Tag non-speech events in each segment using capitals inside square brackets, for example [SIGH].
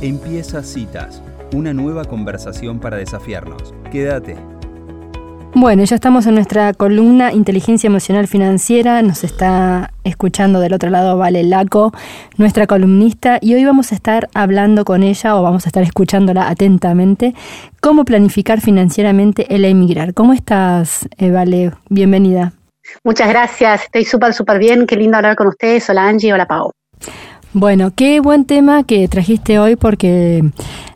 Empieza Citas, una nueva conversación para desafiarnos. Quédate. Bueno, ya estamos en nuestra columna Inteligencia Emocional Financiera. Nos está escuchando del otro lado Vale Laco, nuestra columnista, y hoy vamos a estar hablando con ella o vamos a estar escuchándola atentamente cómo planificar financieramente el emigrar. ¿Cómo estás, eh, Vale? Bienvenida. Muchas gracias, estoy súper, súper bien. Qué lindo hablar con ustedes. Hola Angie, hola Pau. Bueno, qué buen tema que trajiste hoy porque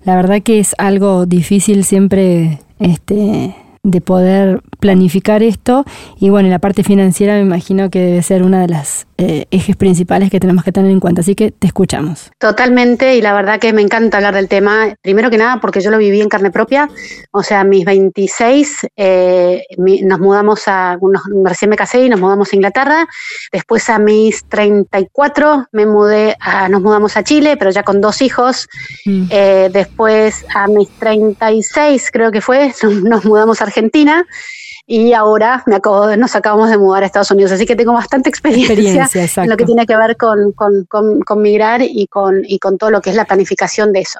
la verdad que es algo difícil siempre este de poder planificar esto. Y bueno, la parte financiera me imagino que debe ser una de las eh, ejes principales que tenemos que tener en cuenta. Así que te escuchamos. Totalmente, y la verdad que me encanta hablar del tema. Primero que nada, porque yo lo viví en carne propia. O sea, a mis 26 eh, nos mudamos a, recién me casé y nos mudamos a Inglaterra. Después a mis 34 me mudé a, nos mudamos a Chile, pero ya con dos hijos. Mm. Eh, después a mis 36 creo que fue, [LAUGHS] nos mudamos a Argentina y ahora me acabo, nos acabamos de mudar a Estados Unidos, así que tengo bastante experiencia, en lo que tiene que ver con, migrar y con, y con todo lo que es la planificación de eso.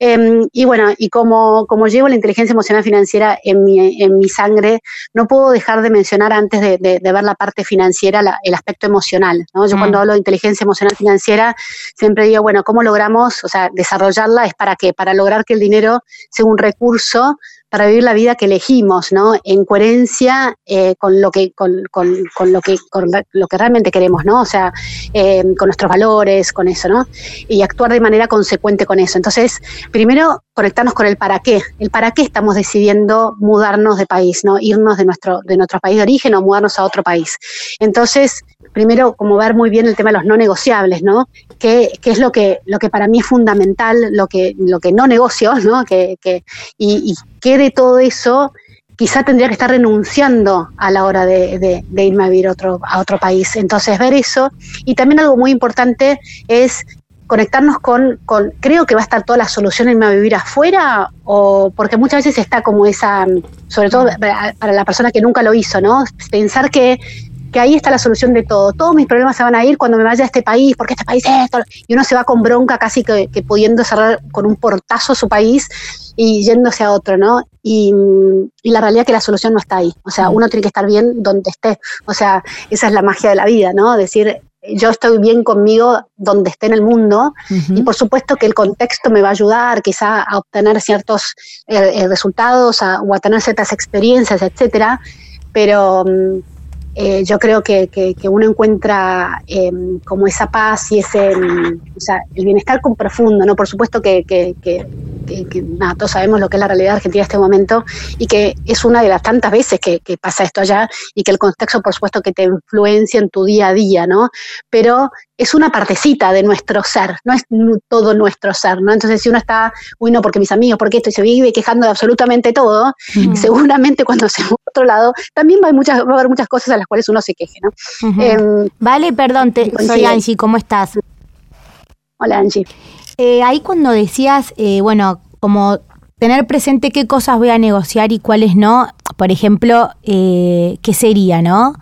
Em, y bueno, y como, como llevo la inteligencia emocional financiera en mi, en mi sangre, no puedo dejar de mencionar antes de, ver la parte financiera el aspecto emocional. ¿no? Yo mm. cuando hablo de inteligencia emocional financiera siempre digo, bueno, ¿cómo logramos, o sea, desarrollarla es para qué? Para lograr que el dinero sea un recurso para vivir la vida que elegimos, ¿no? En coherencia eh, con lo que con, lo que lo que realmente queremos, ¿no? O sea, eh, con nuestros valores, con eso, ¿no? Y actuar de manera consecuente con eso. Entonces, primero conectarnos con el para qué, el para qué estamos decidiendo mudarnos de país, ¿no? Irnos de nuestro de nuestro país de origen o mudarnos a otro país. Entonces, primero como ver muy bien el tema de los no negociables, ¿no? ¿Qué, es lo que, lo que para mí es fundamental, lo que, lo que no negocio, ¿no? Que, que, y, y qué de todo eso quizá tendría que estar renunciando a la hora de, irme a vivir otro, a otro país. Entonces, ver eso. Y también algo muy importante es conectarnos con, con, creo que va a estar toda la solución en irme a vivir afuera, o porque muchas veces está como esa, sobre todo para la persona que nunca lo hizo, ¿no? Pensar que que ahí está la solución de todo. Todos mis problemas se van a ir cuando me vaya a este país, porque este país es esto. Y uno se va con bronca casi que, pudiendo cerrar con un portazo su país y yéndose a otro, ¿no? Y, la realidad es que la solución no está ahí. O sea, uno tiene que estar bien donde esté. O sea, esa es la magia de la vida, ¿no? Decir, yo estoy bien conmigo donde esté en el mundo y por supuesto que el contexto me va a ayudar quizá a obtener ciertos eh, eh, resultados o a tener ciertas experiencias, etcétera, pero mm, eh, yo creo que, que, uno encuentra em, como esa paz y ese, em, o sea, el bienestar con profundo, ¿no? Por supuesto que, que, nada, todos sabemos lo que es la realidad argentina en este momento y que es una de las tantas veces que, pasa esto allá y que el contexto, por supuesto, que te influencia en tu día a día, ¿no? Pero es una partecita de nuestro ser, no es todo nuestro ser, ¿no? Entonces, si uno está, uy, no, porque mis amigos, porque esto, y se vive quejando de absolutamente todo, seguramente cuando se otro lado, también va a, muchas, va a haber muchas cosas a las cuales uno se queje, ¿no? Em, vale, perdón, te, soy Angie, ¿cómo estás? Hola, Angie. Eh, ahí cuando decías, eh, bueno, como tener presente qué cosas voy a negociar y cuáles no, por ejemplo, eh, ¿qué sería, no?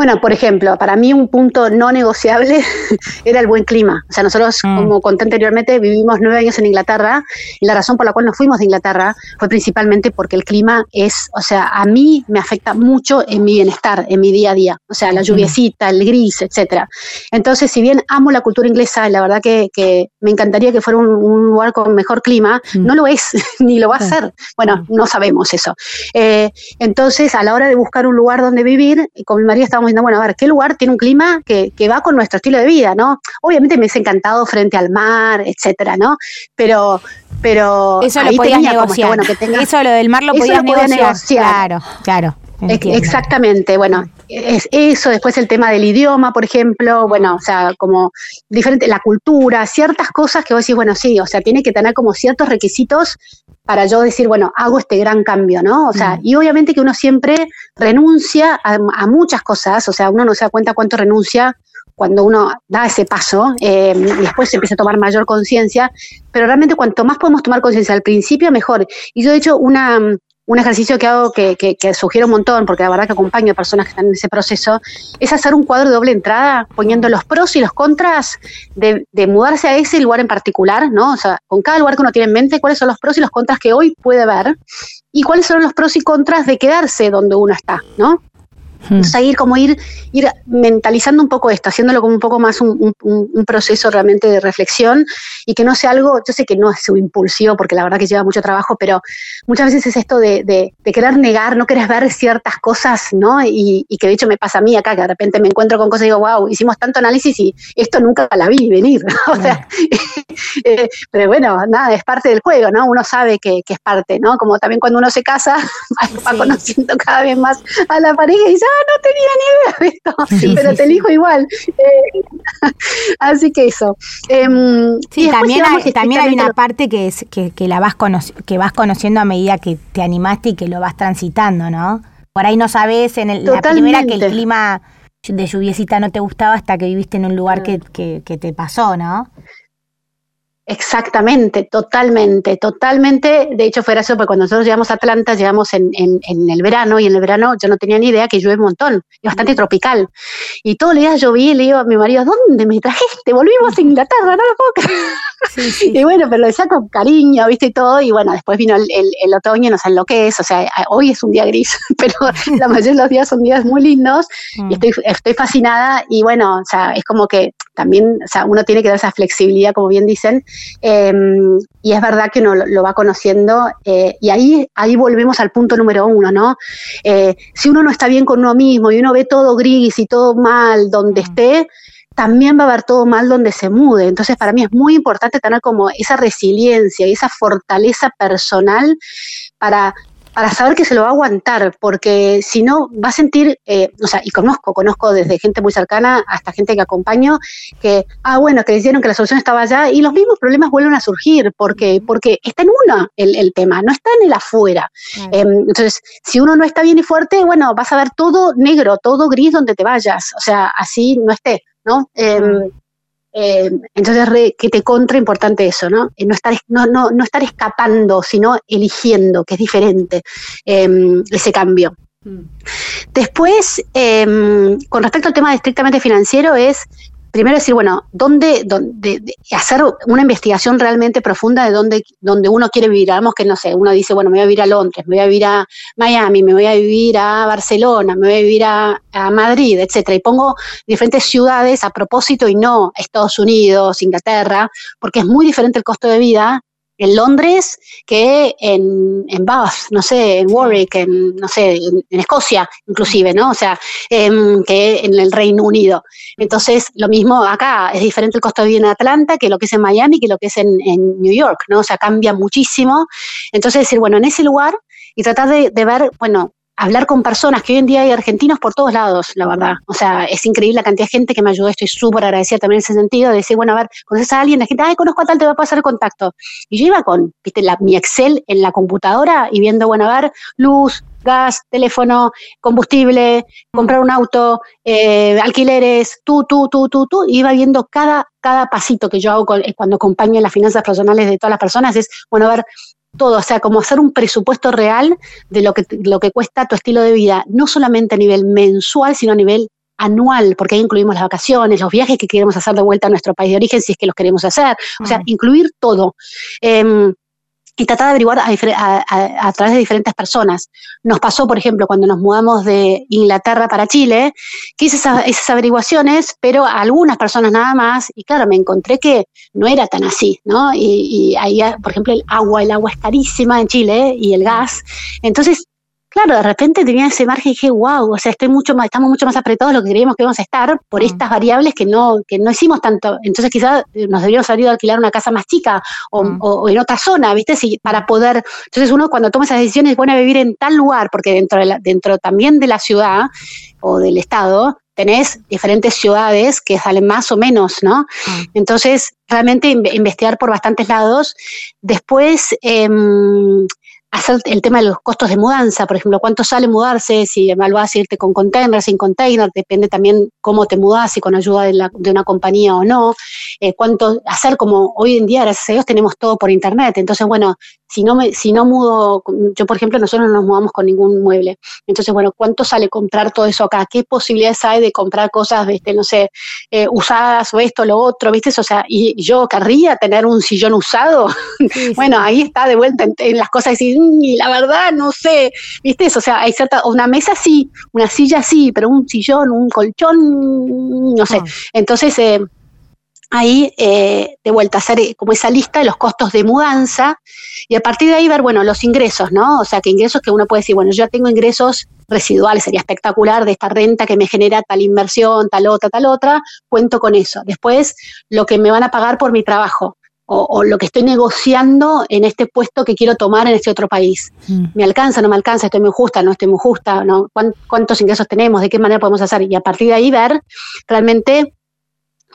Bueno, por ejemplo, para mí un punto no negociable [LAUGHS] era el buen clima. O sea, nosotros, mm. como conté anteriormente, vivimos nueve años en Inglaterra y la razón por la cual nos fuimos de Inglaterra fue principalmente porque el clima es, o sea, a mí me afecta mucho en mi bienestar, en mi día a día. O sea, la lluviecita, el gris, etcétera. Entonces, si bien amo la cultura inglesa, la verdad que, me encantaría que fuera un, lugar con mejor clima, mm. no lo es, [LAUGHS] ni lo va a ser. Bueno, no sabemos eso. Eh, entonces, a la hora de buscar un lugar donde vivir, con mi marido estábamos diciendo, bueno, a ver, ¿qué lugar tiene un clima que, va con nuestro estilo de vida, no? Obviamente me hubiese encantado frente al mar, etcétera, ¿no? Pero, pero eso lo podías negociar. eso lo del mar lo podías negociar. Claro, claro. Exactamente, bueno, es eso, después el tema del idioma, por ejemplo, bueno, o sea, como diferente, la cultura, ciertas cosas que vos decís, bueno, sí, o sea, tiene que tener como ciertos requisitos para yo decir, bueno, hago este gran cambio, ¿no? O sea, mm. y obviamente que uno siempre renuncia a, muchas cosas, o sea, uno no se da cuenta cuánto renuncia cuando uno da ese paso eh, y después se empieza a tomar mayor conciencia, pero realmente cuanto más podemos tomar conciencia al principio, mejor. Y yo, de hecho, una, un ejercicio que hago que, sugiero un montón, porque la verdad que acompaño a personas que están en ese proceso, es hacer un cuadro de doble entrada poniendo los pros y los contras de, de, mudarse a ese lugar en particular, ¿no? O sea, con cada lugar que uno tiene en mente, cuáles son los pros y los contras que hoy puede ver y cuáles son los pros y contras de quedarse donde uno está, ¿no? Entonces ahí como ir, ir mentalizando un poco esto, haciéndolo como un poco más un, proceso realmente de reflexión y que no sea algo, yo sé que no es su impulsivo porque la verdad que lleva mucho trabajo, pero muchas veces es esto de, de, querer negar, no querer ver ciertas cosas, ¿no? Y, que de hecho me pasa a mí acá, que de repente me encuentro con cosas y digo, wow, hicimos tanto análisis y esto nunca la vi venir, [LAUGHS] o sea, [LAUGHS] eh, pero bueno, nada, es parte del juego, ¿no? Uno sabe que, es parte, ¿no? Como también cuando uno se casa, [LAUGHS] va, conociendo cada vez más a la pareja y dice, no tenía ni idea de esto, pero te elijo igual. Eh, [LAUGHS] así que eso. Em, sí, también hay, también hay una parte que, es, que, la vas que vas conociendo a medida que te animaste y que lo vas transitando, ¿no? Por ahí no sabes en la primera que el clima de lluviecita no te gustaba hasta que viviste en un lugar que, que, que te pasó, ¿no? Exactamente, totalmente, totalmente. De hecho, fue gracioso porque cuando nosotros llegamos a Atlanta, llegamos en, en, el verano y en el verano yo no tenía ni idea que llueve un montón, es bastante tropical. Y todo el día lloví y le digo a mi marido, ¿dónde me trajiste? Volvimos a Inglaterra, no lo puedo [LAUGHS] Y bueno, pero lo decía con cariño, ¿viste? Y todo. Y bueno, después vino el, el, otoño, no sé lo que es. O sea, hoy es un día gris, [LAUGHS] pero [LAUGHS] la mayoría de los días son días muy lindos y mm. estoy, estoy fascinada. Y bueno, o sea, es como que también, o sea, uno tiene que dar esa flexibilidad, como bien dicen, Em, y es verdad que uno lo, va conociendo eh, y ahí, ahí volvemos al punto número uno, ¿no? Eh, si uno no está bien con uno mismo y uno ve todo gris y todo mal donde mm. esté, también va a ver todo mal donde se mude. Entonces, para mí es muy importante tener como esa resiliencia y esa fortaleza personal para para saber que se lo va a aguantar, porque si no va a sentir, eh, o sea, y conozco, conozco desde gente muy cercana hasta gente que acompaño, que, ah, bueno, que dijeron que la solución estaba allá y los mismos problemas vuelven a surgir, porque, porque está en uno el, el tema, no está en el afuera. Em, entonces, si uno no está bien y fuerte, bueno, vas a ver todo negro, todo gris donde te vayas, o sea, así no esté, ¿no? Em, eh, entonces, que te contra importante eso, ¿no? Eh, no estar, no, no, no estar escapando, sino eligiendo, que es diferente em, ese cambio. Mm. Después, em, con respecto al tema de estrictamente financiero, es primero decir, bueno, ¿dónde, dónde hacer una investigación realmente profunda de dónde, dónde uno quiere vivir? Digamos que, no sé, uno dice, bueno, me voy a vivir a Londres, me voy a vivir a Miami, me voy a vivir a Barcelona, me voy a vivir a, a Madrid, etcétera. Y pongo diferentes ciudades a propósito y no Estados Unidos, Inglaterra, porque es muy diferente el costo de vida en Londres que en, en Bath, no sé, en Warwick, en, no sé, en, Escocia inclusive, ¿no? O sea, em, que en el Reino Unido. Entonces, lo mismo acá, es diferente el costo de vida en Atlanta que lo que es en Miami, que lo que es en, New York, ¿no? O sea, cambia muchísimo. Entonces, decir, bueno, en ese lugar y tratar de, de ver, bueno, hablar con personas, que hoy en día hay argentinos por todos lados, la verdad. O sea, es increíble la cantidad de gente que me ayudó, estoy súper agradecida también en ese sentido, de decir, bueno, a ver, conoces a alguien, la gente, ay, conozco a tal, te va a pasar el contacto. Y yo iba con, viste, la, mi Excel en la computadora y viendo, bueno, a ver, luz, gas, teléfono, combustible, comprar un auto, eh, alquileres, tú, tú, tú, tú, tú, y iba viendo cada, cada pasito que yo hago cuando acompaño las finanzas personales de todas las personas, es, bueno, a ver, todo, o sea, como hacer un presupuesto real de lo que, lo que cuesta tu estilo de vida, no solamente a nivel mensual, sino a nivel anual, porque ahí incluimos las vacaciones, los viajes que queremos hacer de vuelta a nuestro país de origen, si es que los queremos hacer, o sea, incluir todo. Em, y tratar de averiguar a, través de diferentes personas. Nos pasó, por ejemplo, cuando nos mudamos de Inglaterra para Chile, que hice esas, averiguaciones, pero a algunas personas nada más, y claro, me encontré que no era tan así, ¿no? Y, y ahí, por ejemplo, el agua, el agua es carísima en Chile y el gas. Entonces, claro, de repente tenía ese margen y dije, wow, o sea, estoy mucho más, estamos mucho más apretados de lo que creíamos que íbamos a estar por mm. estas variables que no, que no hicimos tanto. Entonces quizás eh, nos deberíamos haber ido a alquilar una casa más chica o, mm. en otra zona, ¿viste? Si, para poder. Entonces uno cuando toma esas decisiones, bueno, vivir en tal lugar, porque dentro, de dentro también de la ciudad o del estado, tenés diferentes ciudades que salen más o menos, ¿no? Mm. Entonces, realmente investigar por bastantes lados. Después, eh, hacer el tema de los costos de mudanza, por ejemplo, cuánto sale mudarse, si vas a irte con container, sin container, depende también cómo te mudas, si con ayuda de, la, de una compañía o no, eh, cuánto hacer como hoy en día, gracias a Dios, tenemos todo por internet, entonces, bueno, si no me, si no mudo, yo por ejemplo, nosotros no nos mudamos con ningún mueble. Entonces, bueno, ¿cuánto sale comprar todo eso acá? ¿Qué posibilidades hay de comprar cosas, viste, no sé, eh, usadas o esto, lo otro, viste? O sea, y yo querría tener un sillón usado. [LAUGHS] bueno, ahí está de vuelta en, las cosas y mm, la verdad, no sé, viste, o sea, hay cierta, una mesa sí, una silla sí, pero un sillón, un colchón, no sé. Ah. Entonces, eh, ahí eh, de vuelta hacer eh, como esa lista de los costos de mudanza y a partir de ahí ver, bueno, los ingresos, ¿no? O sea, que ingresos que uno puede decir, bueno, yo ya tengo ingresos residuales, sería espectacular de esta renta que me genera tal inversión, tal otra, tal otra, cuento con eso. Después, lo que me van a pagar por mi trabajo. O, lo que estoy negociando en este puesto que quiero tomar en este otro país. Mm. ¿Me alcanza, no me alcanza? ¿Estoy muy justa, no estoy muy justa? ¿no? ¿Cuántos ingresos tenemos? ¿De qué manera podemos hacer? Y a partir de ahí ver realmente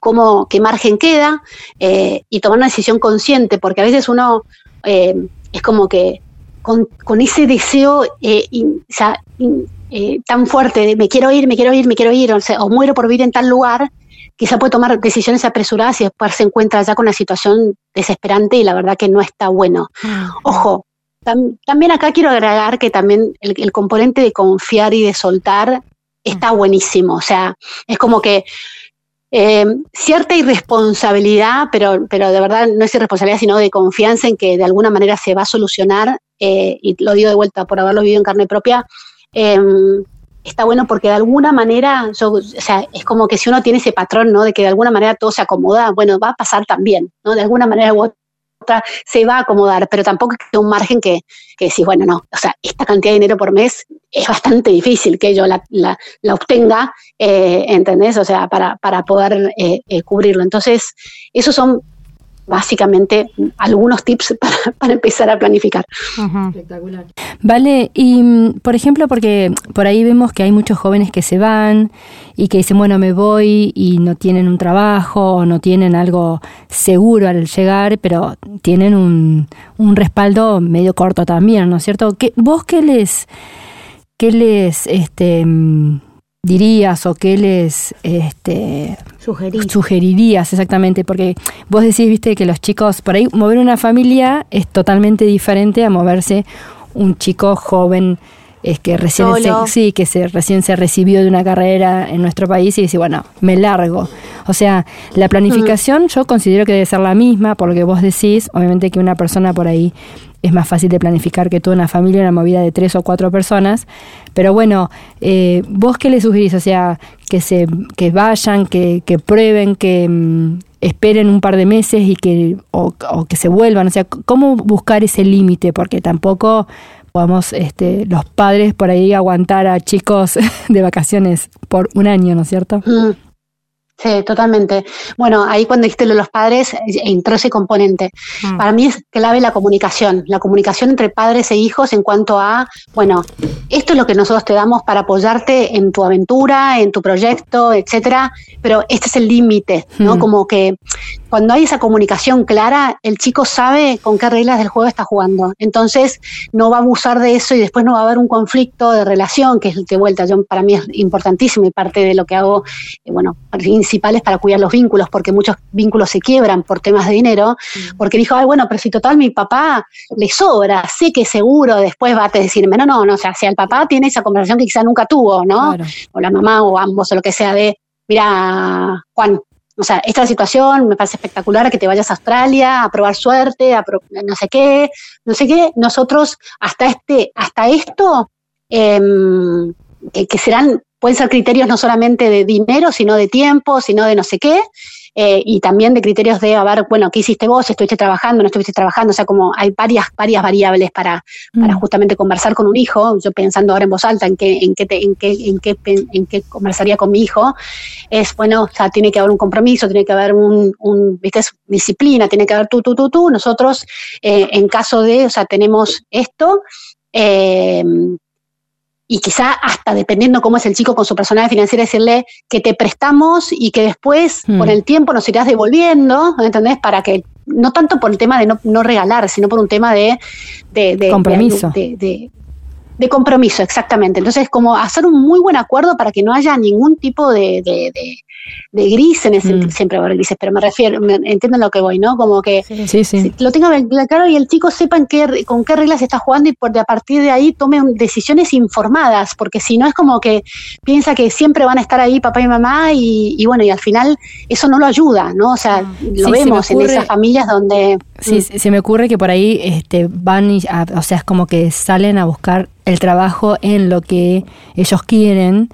cómo, qué margen queda eh, y tomar una decisión consciente, porque a veces uno eh, es como que con, ese deseo eh, tan fuerte de me quiero ir, me quiero ir, me quiero ir, o, muero por vivir en tal lugar, quizá puede tomar decisiones apresuradas y después se encuentra ya con una situación desesperante y la verdad que no está bueno. Ah. Ojo, también acá quiero agregar que también el, el, componente de confiar y de soltar está mm. buenísimo. O sea, es como que eh, cierta irresponsabilidad, pero, pero de verdad no es irresponsabilidad, sino de confianza en que de alguna manera se va a solucionar, eh, y lo digo de vuelta por haberlo vivido en carne propia, em, está bueno porque de alguna manera, o sea, es como que si uno tiene ese patrón, ¿no? De que de alguna manera todo se acomoda, bueno, va a pasar también, ¿no? De alguna manera u otra se va a acomodar, pero tampoco es un margen que, que decís, bueno, no, o sea, esta cantidad de dinero por mes es bastante difícil que yo la, la, obtenga, eh, ¿entendés? O sea, para, para poder eh, eh, cubrirlo. Entonces, esos son básicamente algunos tips [LAUGHS] para, empezar a planificar. Espectacular. Vale, y mm, por ejemplo, porque por ahí vemos que hay muchos jóvenes que se van y que dicen, bueno, me voy y no tienen un trabajo o no tienen algo seguro al llegar, pero tienen un, un respaldo medio corto también, ¿no es cierto? ¿Qué, ¿Vos qué les, qué les este, mm, dirías o qué les este, sugerirías exactamente? Porque vos decís, viste, que los chicos, por ahí mover una familia es totalmente diferente a moverse un chico joven es que recién se, sí, que se recién se recibió de una carrera en nuestro país y dice, bueno, me largo. O sea, la planificación yo considero que debe ser la misma, por lo que vos decís, obviamente que una persona por ahí es más fácil de planificar que toda una familia, una movida de tres o cuatro personas. Pero bueno, eh, ¿vos qué le sugerís? O sea, que se que vayan, que, que prueben, que mm, esperen un par de meses y que o, que se vuelvan. O sea, ¿cómo buscar ese límite? Porque tampoco podamos este, los padres por ahí aguantar a chicos [LAUGHS] de vacaciones por un año, ¿no es cierto? Mm. Sí, totalmente. Bueno, ahí cuando dijiste lo de los padres, eh, entró ese componente. Mm. Para mí es clave la comunicación, la comunicación entre padres e hijos en cuanto a, bueno, esto es lo que nosotros te damos para apoyarte en tu aventura, en tu proyecto, etcétera, pero este es el límite, ¿no? Mm. Como que cuando hay esa comunicación clara, el chico sabe con qué reglas del juego está jugando. Entonces, no va a abusar de eso y después no va a haber un conflicto de relación, que es de vuelta, yo, para mí es importantísimo y parte de lo que hago, eh, bueno, principales para cuidar los vínculos, porque muchos vínculos se quiebran por temas de dinero, mm. porque dijo, ay, bueno, pero si total mi papá le sobra, sé que seguro después va a decirme, no, no, no, o sea, si el papá tiene esa conversación que quizá nunca tuvo, ¿no? O la mamá o ambos o lo que sea de, mira, Juan, o sea, esta situación me parece espectacular que te vayas a Australia a probar suerte, a no sé qué, no sé qué. Nosotros hasta este, hasta esto, em, que, serán pueden ser criterios no solamente de dinero, sino de tiempo, sino de no sé qué, eh, y también de criterios de, a ver, bueno, ¿qué hiciste vos? ¿Estuviste trabajando? ¿No estuviste trabajando? O sea, como hay varias, varias variables para, para mm. justamente conversar con un hijo, yo pensando ahora en voz alta en qué, en qué, en qué, en qué, en qué conversaría con mi hijo, es, bueno, o sea, tiene que haber un compromiso, tiene que haber un, un ¿viste? disciplina, tiene que haber tú, tú, tú, tú. Nosotros, eh, en caso de, o sea, tenemos esto, eh, y quizá hasta dependiendo cómo es el chico con su personalidad financiera, decirle que te prestamos y que después hmm. con el tiempo nos irás devolviendo, ¿entendés? Para que, no tanto por el tema de no, regalar, sino por un tema de... de, Compromiso. De, De compromiso, exactamente. Entonces, como hacer un muy buen acuerdo para que no haya ningún tipo de, de, de, gris en ese mm. siempre va a haber grises, pero me refiero, me, entienden lo que voy, ¿no? Como que lo tenga claro y el chico sepa qué, con qué reglas está jugando y por de a partir de ahí tome decisiones informadas, porque si no es como que piensa que siempre van a estar ahí papá y mamá y, bueno, y al final eso no lo ayuda, ¿no? O sea, ah. lo vemos en esas familias donde... Sí, mm. se me ocurre que por ahí este, van, y, o sea, es como que salen a buscar el trabajo en lo que ellos quieren.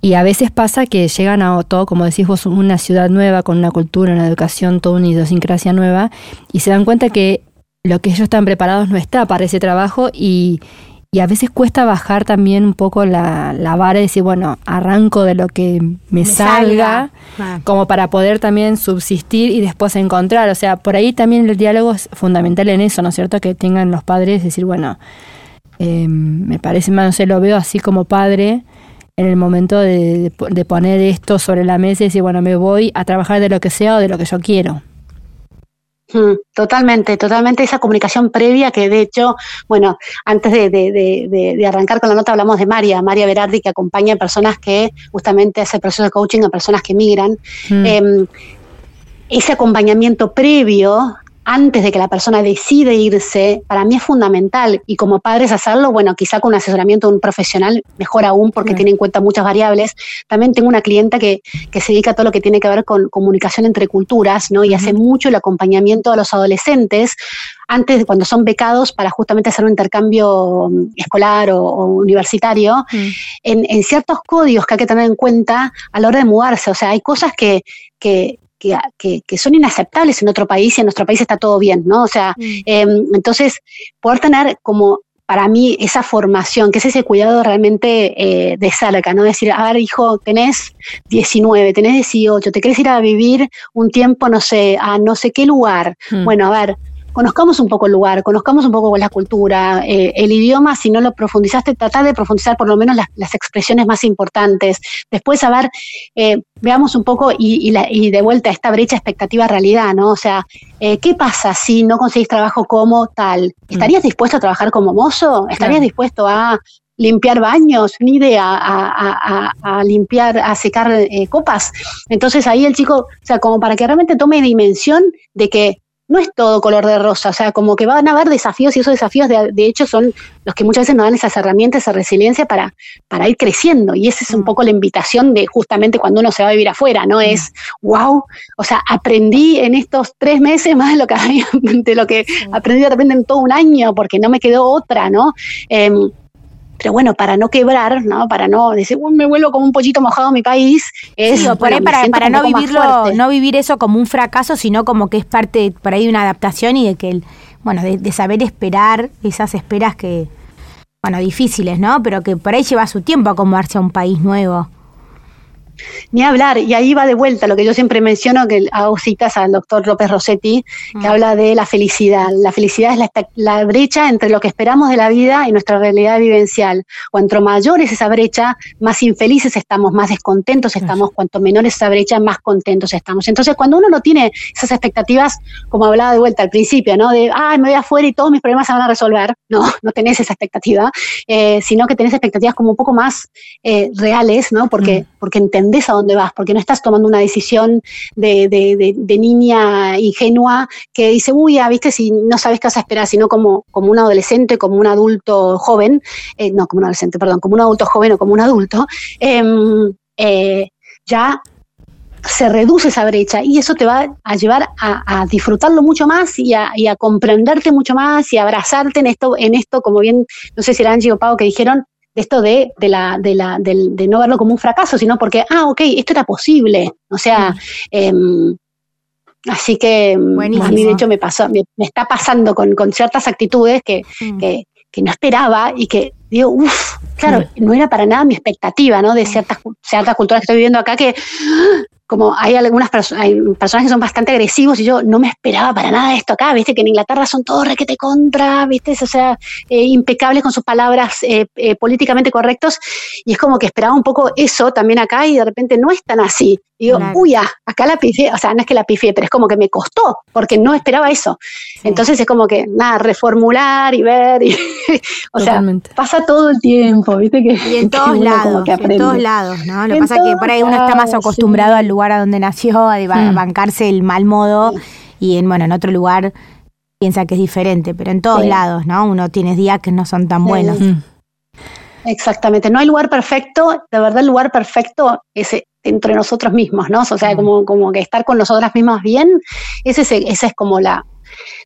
Y a veces pasa que llegan a todo, como decís vos, una ciudad nueva, con una cultura, una educación, toda una idiosincrasia nueva, y se dan cuenta que lo que ellos están preparados no está para ese trabajo y, y a veces cuesta bajar también un poco la, la, vara y decir, bueno, arranco de lo que me, salga, como para poder también subsistir y después encontrar. O sea, por ahí también el diálogo es fundamental en eso, ¿no es cierto? Que tengan los padres, decir, bueno, eh, me parece, no sé, lo veo así como padre en el momento de, poner esto sobre la mesa y decir, bueno, me voy a trabajar de lo que sea o de lo que yo quiero. Hmm, totalmente, totalmente esa comunicación previa que de hecho, bueno, antes de, arrancar con la nota hablamos de María, María Berardi, que acompaña a personas que justamente hace el proceso de coaching a personas que migran. Hmm. Em, ese acompañamiento previo antes de que la persona decide irse, para mí es fundamental. Y como padres hacerlo, bueno, quizá con un asesoramiento de un profesional, mejor aún porque tiene en cuenta muchas variables. También tengo una clienta que, se dedica a todo lo que tiene que ver con comunicación entre culturas, ¿no? Y hace mucho el acompañamiento a los adolescentes antes de cuando son becados para justamente hacer un intercambio mm, escolar o, universitario, en, en, ciertos códigos que hay que tener en cuenta a la hora de mudarse. O sea, hay cosas que, que, que, que, son inaceptables en otro país y en nuestro país está todo bien, ¿no? O sea, mm. em, entonces, poder tener como para mí esa formación, que es ese cuidado realmente eh, de cerca, ¿no? Decir, a ver, hijo, tenés 19, tenés 18, te querés ir a vivir un tiempo, no sé, a no sé qué lugar. Mm. Bueno, a ver, conozcamos un poco el lugar, conozcamos un poco la cultura, eh, el idioma, si no lo profundizaste, tratar de profundizar por lo menos las, expresiones más importantes. Después, a ver, eh, veamos un poco y, de vuelta esta brecha expectativa-realidad, ¿no? O sea, eh, ¿qué pasa si no conseguís trabajo como tal? ¿Estarías mm. dispuesto a trabajar como mozo? ¿Estarías dispuesto a limpiar baños, ni idea, a, limpiar, a secar copas. Entonces ahí el chico, o sea, como para que realmente tome dimensión de que no es todo color de rosa, o sea, como que van a haber desafíos y esos desafíos de, hecho son los que muchas veces nos dan esas herramientas, esa resiliencia para, para ir creciendo. Y esa es un mm. poco la invitación de justamente cuando uno se va a vivir afuera, ¿no? Es, wow, o sea, aprendí en estos tres meses más de lo que, [LAUGHS] de lo que aprendí de repente en todo un año, porque no me quedó otra, ¿no? Em, pero bueno, para no quebrar, ¿no? Para no decir, me vuelvo como un pollito mojado en mi país, eso por ahí para, para no vivirlo, no vivir eso como un fracaso, sino como que es parte por ahí de una adaptación y de que, bueno, de, saber esperar esas esperas que, bueno, difíciles, ¿no? Pero que por ahí lleva su tiempo acomodarse a un país nuevo. Ni hablar, y ahí va de vuelta lo que yo siempre menciono, que hago citas al doctor López Rossetti, que mm. habla de la felicidad. La felicidad es la, brecha entre lo que esperamos de la vida y nuestra realidad vivencial. Cuanto mayor es esa brecha, más infelices estamos, más descontentos estamos, cuanto menor es esa brecha, más contentos estamos. Entonces, cuando uno no tiene esas expectativas, como hablaba de vuelta al principio, ¿no? De, ay, me voy afuera y todos mis problemas se van a resolver. [LAUGHS] No, no tenés esa expectativa, eh, sino que tenés expectativas como un poco más eh, reales, ¿no? Porque, mm. porque entendés a dónde vas, porque no estás tomando una decisión de, niña ingenua que dice, uy, ya viste, si no sabes qué vas a esperar, sino como, como un adolescente, como un adulto joven, eh, no, como un adolescente, perdón, como un adulto joven o como un adulto, em, eh, ya se reduce esa brecha y eso te va a llevar a, disfrutarlo mucho más y a, y a, comprenderte mucho más y a abrazarte en esto, en esto, como bien, no sé si era Angie o Pau que dijeron, esto de, de, la, de, la, de, no verlo como un fracaso, sino porque, ah, ok, esto era posible. O sea, em, así que a mí de hecho me, pasó, me, está pasando con, con ciertas actitudes que, mm. que, que, no esperaba y que digo, uff, claro, no era para nada mi expectativa, ¿no? De ciertas, ciertas culturas que estoy viviendo acá que como hay algunas personas, hay personas que son bastante agresivos y yo no me esperaba para nada esto acá, viste que en Inglaterra son todos requete contra, viste, o sea, eh, impecables con sus palabras eh, eh, políticamente correctos y es como que esperaba un poco eso también acá y de repente no es tan así. Y digo, uy, ah, acá la pifié, o sea, no es que la pifié, pero es como que me costó, porque no esperaba eso. Entonces es como que, nada, reformular y ver, y, [LAUGHS] o sea, pasa todo el tiempo, ¿viste? Que, y en [LAUGHS] todos lados, en todos lados, ¿no? Lo que pasa es que por ahí uno está más acostumbrado al lugar a donde nació, a mm. bancarse el mal modo, y en, bueno, en otro lugar piensa que es diferente, pero en todos lados, ¿no? Uno tiene días que no son tan buenos. Exactamente, no hay lugar perfecto, de verdad el lugar perfecto es entre nosotros mismos, ¿no? O sea, como, como que estar con nosotras mismas bien, ese es, esa es como la,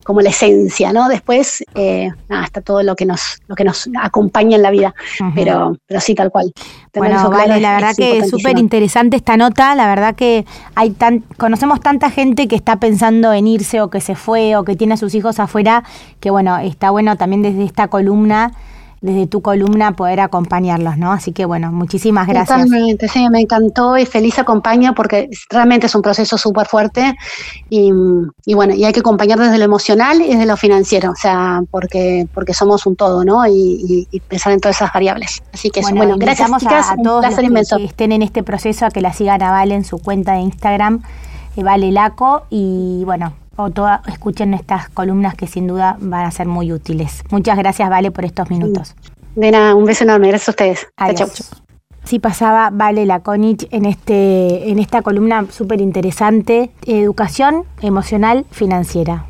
como la esencia, ¿no? Después, eh, nada, está todo lo que nos, lo que nos acompaña en la vida, pero, pero sí, tal cual. bueno, vale, la verdad que es súper interesante esta nota, la verdad que hay tan, conocemos tanta gente que está pensando en irse o que se fue o que tiene a sus hijos afuera, que bueno, está bueno también desde esta columna desde tu columna poder acompañarlos, ¿no? Así que bueno, muchísimas gracias. Totalmente, sí, me encantó y feliz acompaño porque realmente es un proceso súper fuerte y, bueno, y hay que acompañar desde lo emocional y desde lo financiero, o sea, porque, porque somos un todo, ¿no? Y, pensar en todas esas variables. Así que bueno, gracias a, todos los que, estén en este proceso a que la sigan a Vale en su cuenta de Instagram, eh, Vale Laco, y bueno, o toda, escuchen estas columnas que sin duda van a ser muy útiles. Muchas gracias, Vale, por estos minutos. De nada, un beso enorme, gracias a ustedes. Adiós. Sí pasaba Vale Laconich en, este, en esta columna súper interesante, Educación Emocional Financiera.